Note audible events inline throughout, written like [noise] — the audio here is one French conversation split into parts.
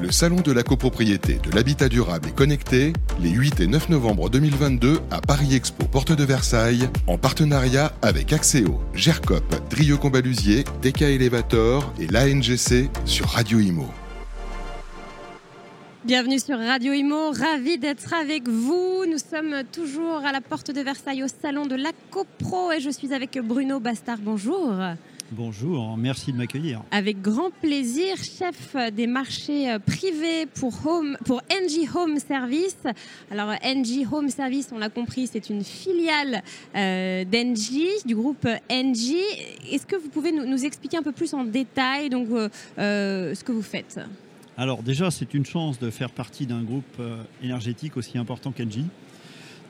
le salon de la copropriété, de l'habitat durable et connecté, les 8 et 9 novembre 2022 à Paris Expo, porte de Versailles, en partenariat avec Axéo, GERCOP, Drieux Combalusier, DK Elevator et l'ANGC sur Radio Imo. Bienvenue sur Radio Imo, ravi d'être avec vous. Nous sommes toujours à la porte de Versailles au salon de la CoPro et je suis avec Bruno Bastard. Bonjour. Bonjour, merci de m'accueillir. Avec grand plaisir, chef des marchés privés pour, home, pour NG Home Service. Alors NG Home Service, on l'a compris, c'est une filiale euh, d'NG, du groupe NG. Est-ce que vous pouvez nous, nous, expliquer un peu plus en détail donc, euh, euh, ce que vous faites? Alors déjà, c'est une chance de faire partie d'un groupe euh, énergétique aussi important qu'Engie.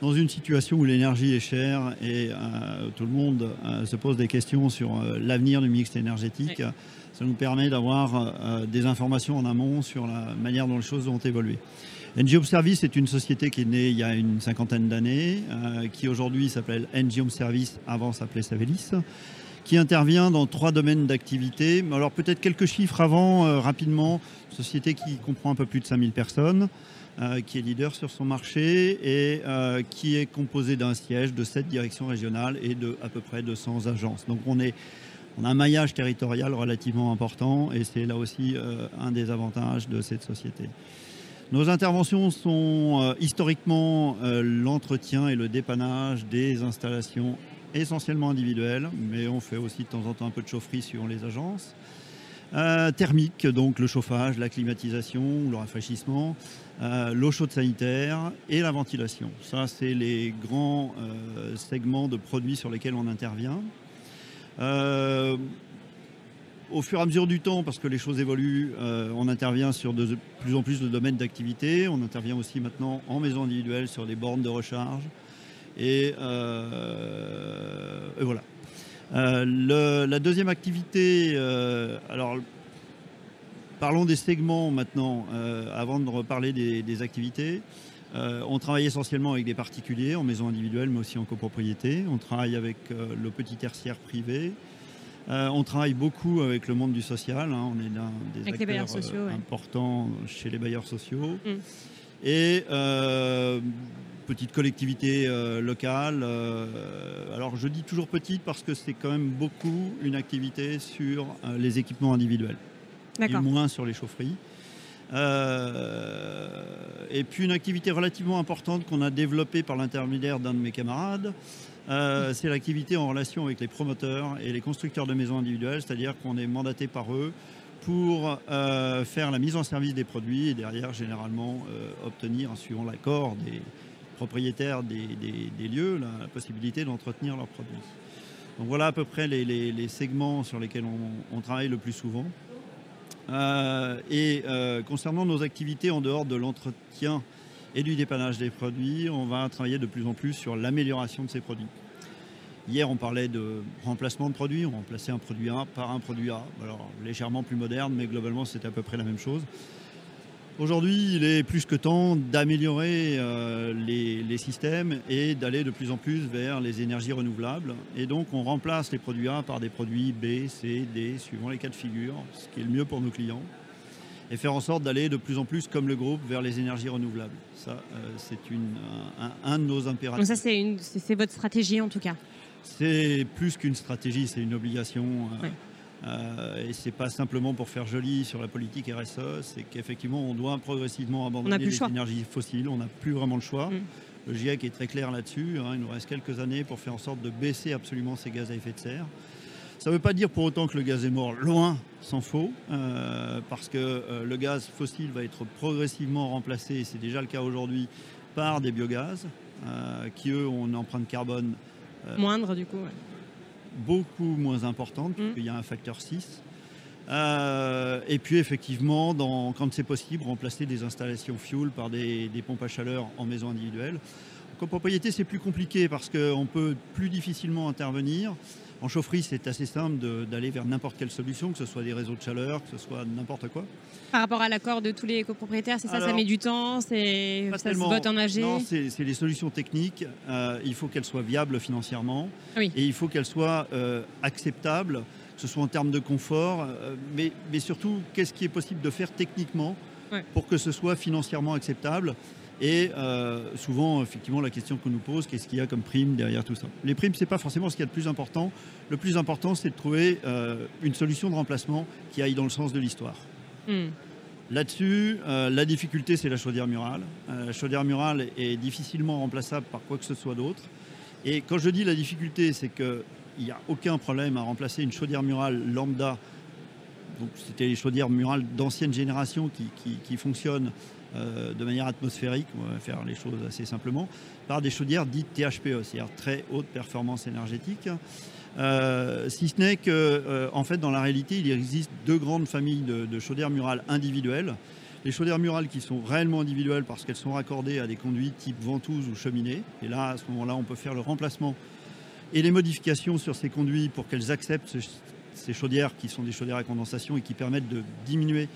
Dans une situation où l'énergie est chère et euh, tout le monde euh, se pose des questions sur euh, l'avenir du mix énergétique, oui. ça nous permet d'avoir euh, des informations en amont sur la manière dont les choses ont évolué. NG Home Service est une société qui est née il y a une cinquantaine d'années, euh, qui aujourd'hui s'appelle NG Home Service, avant s'appelait Savelis qui intervient dans trois domaines d'activité. Alors peut-être quelques chiffres avant, euh, rapidement. Société qui comprend un peu plus de 5000 personnes, euh, qui est leader sur son marché et euh, qui est composée d'un siège, de sept directions régionales et de à peu près 200 agences. Donc on, est, on a un maillage territorial relativement important et c'est là aussi un des avantages de cette société. Nos interventions sont historiquement l'entretien et le dépannage des installations essentiellement individuelles, mais on fait aussi de temps en temps un peu de chaufferie suivant les agences. Euh, thermique, donc le chauffage, la climatisation, le rafraîchissement, euh, l'eau chaude sanitaire et la ventilation. Ça, c'est les grands euh, segments de produits sur lesquels on intervient. Au fur et à mesure du temps, parce que les choses évoluent, on intervient sur de plus en plus de domaines d'activité. On intervient aussi maintenant en maison individuelle sur des bornes de recharge. Et, euh, et voilà. Euh, le, la deuxième activité, euh, alors parlons des segments maintenant, avant de reparler des, des activités. Euh, on travaille essentiellement avec des particuliers en maison individuelle, mais aussi en copropriété. On travaille avec euh, le petit tertiaire privé. Euh, on travaille beaucoup avec le monde du social. Hein. On est l'un des avec acteurs sociaux, ouais. importants chez les bailleurs sociaux. Mm. Et euh, petite collectivité euh, locale. euh, alors je dis toujours petite parce que c'est quand même beaucoup une activité sur euh, les équipements individuels et moins sur les chaufferies. Euh, et puis une activité relativement importante qu'on a développée par l'intermédiaire d'un de mes camarades, euh, c'est l'activité en relation avec les promoteurs et les constructeurs de maisons individuelles, c'est-à-dire qu'on est mandaté par eux pour euh, faire la mise en service des produits et derrière généralement euh, obtenir, suivant l'accord des propriétaires des, lieux, la, possibilité d'entretenir leurs produits. Donc voilà à peu près les, segments sur lesquels on, on travaille le plus souvent. Euh, et euh, concernant nos activités en dehors de l'entretien et du dépannage des produits, on va travailler de plus en plus sur l'amélioration de ces produits. Hier, on parlait de remplacement de produits. On remplaçait un produit A par un produit A. Alors, légèrement plus moderne, mais globalement, c'était à peu près la même chose. Aujourd'hui, il est plus que temps d'améliorer euh, les, les systèmes et d'aller de plus en plus vers les énergies renouvelables. Et donc, on remplace les produits A par des produits B, C, D, suivant les cas de figure, ce qui est le mieux pour nos clients. Et faire en sorte d'aller de plus en plus, comme le groupe, vers les énergies renouvelables. Ça, euh, c'est un, un de nos impératifs. Donc ça, c'est votre stratégie en tout cas? C'est plus qu'une stratégie, c'est une obligation. euh, Ouais. Euh, et c'est pas simplement pour faire joli sur la politique RSE, c'est qu'effectivement on doit progressivement abandonner les choix. énergies fossiles, on n'a plus vraiment le choix. Mm. Le GIEC est très clair là-dessus, hein, il nous reste quelques années pour faire en sorte de baisser absolument ces gaz à effet de serre. Ça ne veut pas dire pour autant que le gaz est mort, loin s'en faut, euh, parce que euh, le gaz fossile va être progressivement remplacé, et c'est déjà le cas aujourd'hui, par des biogaz, euh, qui eux ont une empreinte carbone Moindre du coup. ouais. Beaucoup moins importante, Mm. puisqu'il y a un facteur 6. Euh, et puis effectivement, dans, quand c'est possible, remplacer des installations fuel par des, des pompes à chaleur en maison individuelle. En copropriété, c'est plus compliqué parce qu'on peut plus difficilement intervenir. En chaufferie, c'est assez simple d'aller vers n'importe quelle solution, que ce soit des réseaux de chaleur, que ce soit n'importe quoi. Par rapport à l'accord de tous les copropriétaires, c'est ça, ça met du temps, c'est ça se vote en AG. Non, c'est les solutions techniques. Euh, il faut qu'elles soient viables financièrement. Oui. Et il faut qu'elles soient euh, acceptables, que ce soit en termes de confort, euh, mais, mais surtout, qu'est-ce qui est possible de faire techniquement pour que ce soit financièrement acceptable? Et euh, souvent, effectivement, la question qu'on nous pose, qu'est-ce qu'il y a comme prime derrière tout ça? Les primes, ce n'est pas forcément ce qu'il y a de plus important. Le plus important, c'est de trouver euh, une solution de remplacement qui aille dans le sens de l'histoire. Hmm. Là-dessus, euh, la difficulté, c'est la chaudière murale. la chaudière murale est difficilement remplaçable par quoi que ce soit d'autre. Et quand je dis la difficulté, c'est qu'il n'y a aucun problème à remplacer une chaudière murale lambda. Donc, c'était les chaudières murales d'ancienne génération qui, qui fonctionnent euh, de manière atmosphérique, on va faire les choses assez simplement, par des chaudières dites THPE, c'est-à-dire très haute performance énergétique. Euh, si ce n'est que, euh, en fait, dans la réalité, il existe deux grandes familles de, chaudières murales individuelles. Les chaudières murales qui sont réellement individuelles parce qu'elles sont raccordées à des conduits type ventouse ou cheminée. Et là, à ce moment-là, on peut faire le remplacement et les modifications sur ces conduits pour qu'elles acceptent ces chaudières qui sont des chaudières à condensation et qui permettent de diminuer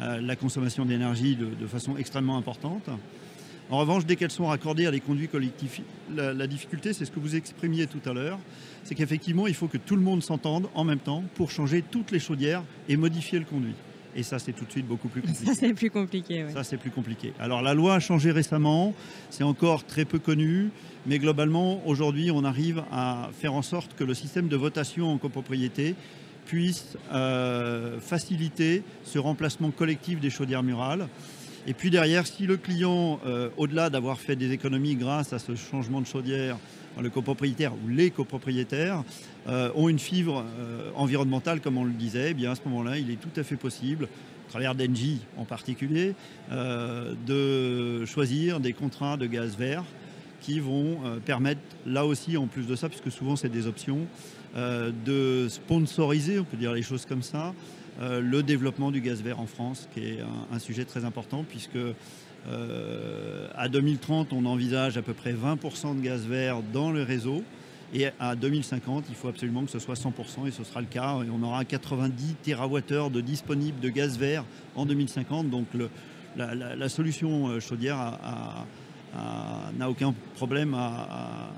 la consommation d'énergie de, façon extrêmement importante. En revanche, dès qu'elles sont raccordées à des conduits collectifs, la, difficulté, c'est ce que vous exprimiez tout à l'heure, c'est qu'effectivement, il faut que tout le monde s'entende en même temps pour changer toutes les chaudières et modifier le conduit. Et ça, c'est tout de suite beaucoup plus compliqué. Ça, c'est plus compliqué. Ça, c'est plus compliqué. Alors, la loi a changé récemment. C'est encore très peu connu. Mais globalement, aujourd'hui, on arrive à faire en sorte que le système de votation en copropriété puisse euh, faciliter ce remplacement collectif des chaudières murales. Et puis derrière, si le client, euh, au-delà d'avoir fait des économies grâce à ce changement de chaudière, le copropriétaire ou les copropriétaires euh, ont une fibre environnementale, comme on le disait, eh bien à ce moment-là, il est tout à fait possible, à travers d'Engie en particulier, de choisir des contrats de gaz vert qui vont permettre, là aussi, en plus de ça, puisque souvent c'est des options, euh, de sponsoriser, on peut dire les choses comme ça, euh, le développement du gaz vert en France, qui est un, sujet très important, puisque euh, à 2030, on envisage à peu près 20% de gaz vert dans le réseau. Et à 2050, il faut absolument que ce soit 100%, et ce sera le cas. Et on aura 90 TWh de disponibles de gaz vert en 2050. Donc la, solution chaudière n'a aucun problème à,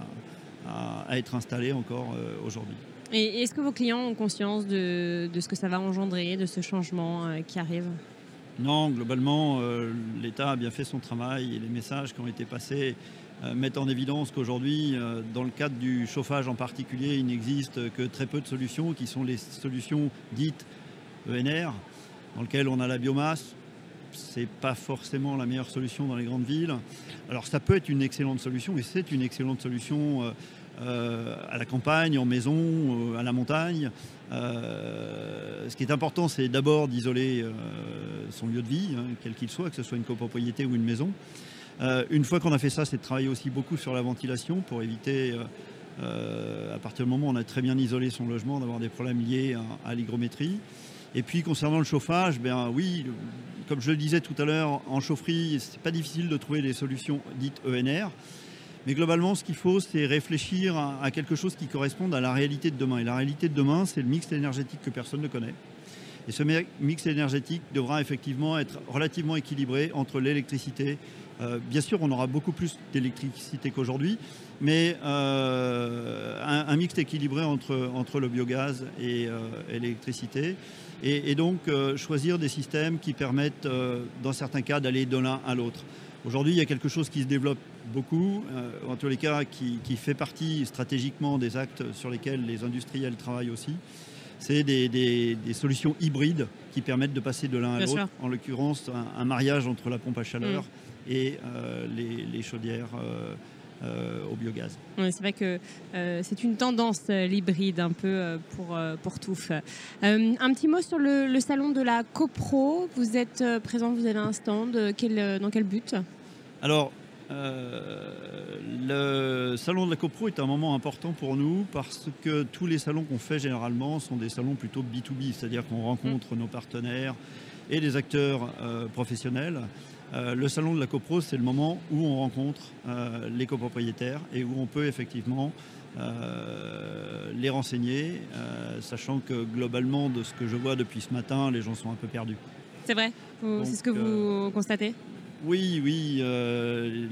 être installée encore aujourd'hui. Et est-ce que vos clients ont conscience de, ce que ça va engendrer, de ce changement euh, qui arrive? Non, globalement, euh, l'État a bien fait son travail et les messages qui ont été passés euh, mettent en évidence qu'aujourd'hui, dans le cadre du chauffage en particulier, il n'existe que très peu de solutions qui sont les solutions dites ENR, dans lesquelles on a la biomasse. Ce n'est pas forcément la meilleure solution dans les grandes villes. Alors ça peut être une excellente solution et c'est une excellente solution euh, à la campagne, en maison, euh, à la montagne. Euh, ce qui est important, c'est d'abord d'isoler son lieu de vie, hein, quel qu'il soit, que ce soit une copropriété ou une maison. une fois qu'on a fait ça, c'est de travailler aussi beaucoup sur la ventilation pour éviter, à partir du moment où on a très bien isolé son logement, d'avoir des problèmes liés à, l'hygrométrie. Et puis concernant le chauffage, ben oui, comme je le disais tout à l'heure, en chaufferie, c'est pas difficile de trouver des solutions dites ENR. Mais globalement, ce qu'il faut, c'est réfléchir à, quelque chose qui corresponde à la réalité de demain. Et la réalité de demain, c'est le mix énergétique que personne ne connaît. Et ce mix énergétique devra effectivement être relativement équilibré entre l'électricité. Euh, bien sûr, on aura beaucoup plus d'électricité qu'aujourd'hui, mais euh, un, mix équilibré entre, le biogaz et, euh, l'électricité. Et, donc, choisir des systèmes qui permettent, dans certains cas, d'aller de l'un à l'autre. Aujourd'hui, il y a quelque chose qui se développe beaucoup, euh, en tous les cas qui, fait partie stratégiquement des actes sur lesquels les industriels travaillent aussi. C'est des, solutions hybrides qui permettent de passer de l'un à l'autre. En l'occurrence, un, mariage entre la pompe à chaleur mm. et euh, les, chaudières. Euh, au biogaz. c'est vrai que c'est une tendance l'hybride un peu pour, pour tout. un petit mot sur le, salon de la CoPro. Vous êtes présent, vous avez un stand. Quel, dans quel but? Alors, euh, le salon de la CoPro est un moment important pour nous parce que tous les salons qu'on fait généralement sont des salons plutôt B2B, c'est-à-dire qu'on rencontre nos partenaires et les acteurs euh, professionnels. Euh, le salon de la CoPro, c'est le moment où on rencontre les copropriétaires et où on peut effectivement les renseigner, sachant que globalement, de ce que je vois depuis ce matin, les gens sont un peu perdus. C'est vrai? C'est ce que vous constatez? oui, oui. Euh,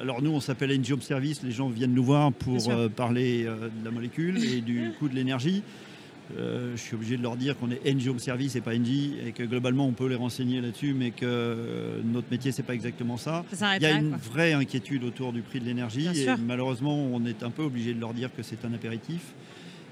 alors nous, on s'appelle Engiome Service. Les gens viennent nous voir pour euh, parler euh, de la molécule et du [laughs] coût de l'énergie. Je suis obligé de leur dire qu'on est NG Home Service et pas NG et que globalement on peut les renseigner là-dessus, mais que notre métier c'est pas exactement ça. Il y a une vraie inquiétude autour du prix de l'énergie et malheureusement on est un peu obligé de leur dire que c'est un apéritif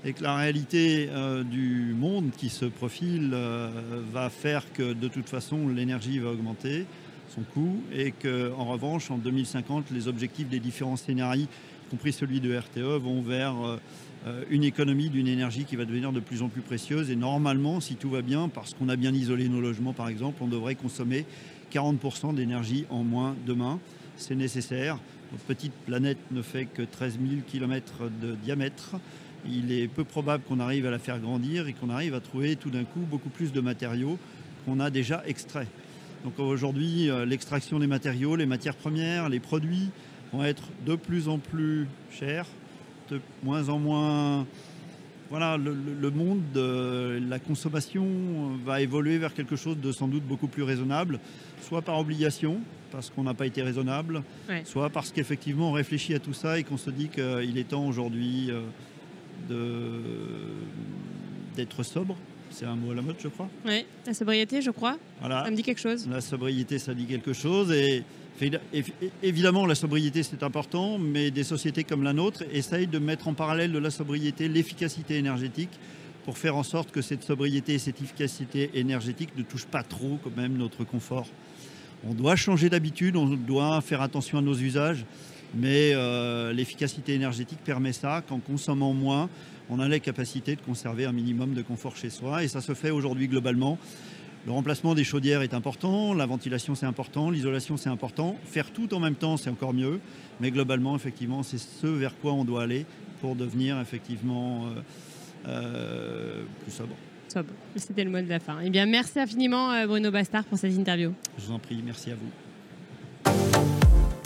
et que la réalité euh, du monde qui se profile euh, va faire que de toute façon l'énergie va augmenter son coût et qu'en revanche en 2050 les objectifs des différents scénarios, y compris celui de RTE, vont vers euh, une économie d'une énergie qui va devenir de plus en plus précieuse et normalement si tout va bien, parce qu'on a bien isolé nos logements par exemple, on devrait consommer 40% d'énergie en moins demain. C'est nécessaire. Notre petite planète ne fait que 13 000 km de diamètre il est peu probable qu'on arrive à la faire grandir et qu'on arrive à trouver tout d'un coup beaucoup plus de matériaux qu'on a déjà extraits. Donc aujourd'hui, euh, l'extraction des matériaux, les matières premières, les produits vont être de plus en plus chers, de moins en moins... Voilà, le, monde de la consommation va évoluer vers quelque chose de sans doute beaucoup plus raisonnable, soit par obligation, parce qu'on n'a pas été raisonnable, soit parce qu'effectivement on réfléchit à tout ça et qu'on se dit qu'il est temps aujourd'hui euh, d'être sobre. C'est un mot à la mode, je crois. Oui, la sobriété, je crois. Voilà. Ça me dit quelque chose. La sobriété, ça dit quelque chose. Et évidemment, la sobriété, c'est important, mais des sociétés comme la nôtre essayent de mettre en parallèle de la sobriété l'efficacité énergétique pour faire en sorte que cette sobriété et cette efficacité énergétique ne touchent pas trop quand même notre confort. On doit changer d'habitude, on doit faire attention à nos usages. Mais euh, l'efficacité énergétique permet ça, qu'en consommant moins, on a la capacité de conserver un minimum de confort chez soi. Et ça se fait aujourd'hui globalement. Le remplacement des chaudières est important, la ventilation c'est important, l'isolation c'est important. Faire tout en même temps c'est encore mieux. Mais globalement, effectivement, c'est ce vers quoi on doit aller pour devenir effectivement euh, euh, plus sobre. Sobre. C'était le mot de la fin. Eh bien, merci infiniment Bruno Bastard pour cette interview. Je vous en prie, merci à vous.